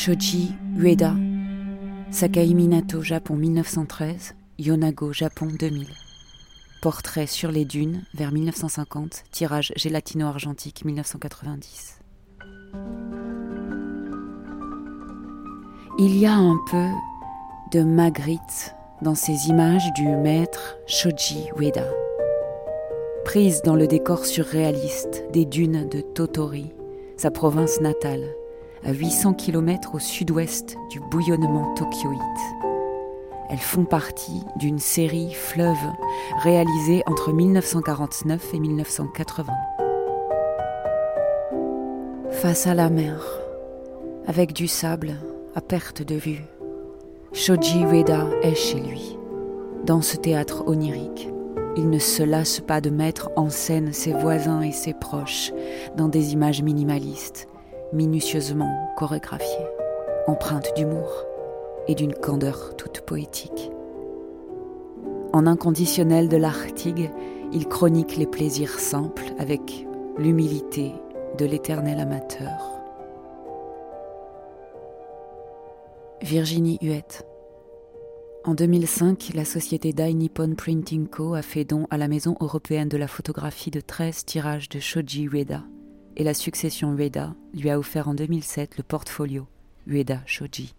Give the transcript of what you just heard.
Shoji Ueda, Sakai Minato, Japon 1913, Yonago, Japon 2000. Portrait sur les dunes vers 1950, tirage gélatino-argentique 1990. Il y a un peu de Magritte dans ces images du maître Shoji Ueda. Prise dans le décor surréaliste des dunes de Totori, sa province natale, à 800 km au sud-ouest du bouillonnement tokyoïte. Elles font partie d'une série Fleuve réalisée entre 1949 et 1980. Face à la mer, avec du sable à perte de vue, Shoji Ueda est chez lui. Dans ce théâtre onirique, il ne se lasse pas de mettre en scène ses voisins et ses proches dans des images minimalistes, minutieusement chorégraphiées, empreintes d'humour et d'une candeur toute poétique. En inconditionnel de l'Arctique, il chronique les plaisirs simples avec l'humilité de l'éternel amateur. Virginie Huette. En 2005, la société Dai Nippon Printing Co. a fait don à la Maison européenne de la photographie de 13 tirages de Shoji Ueda, et la succession Ueda lui a offert en 2007 le portfolio Ueda Shoji.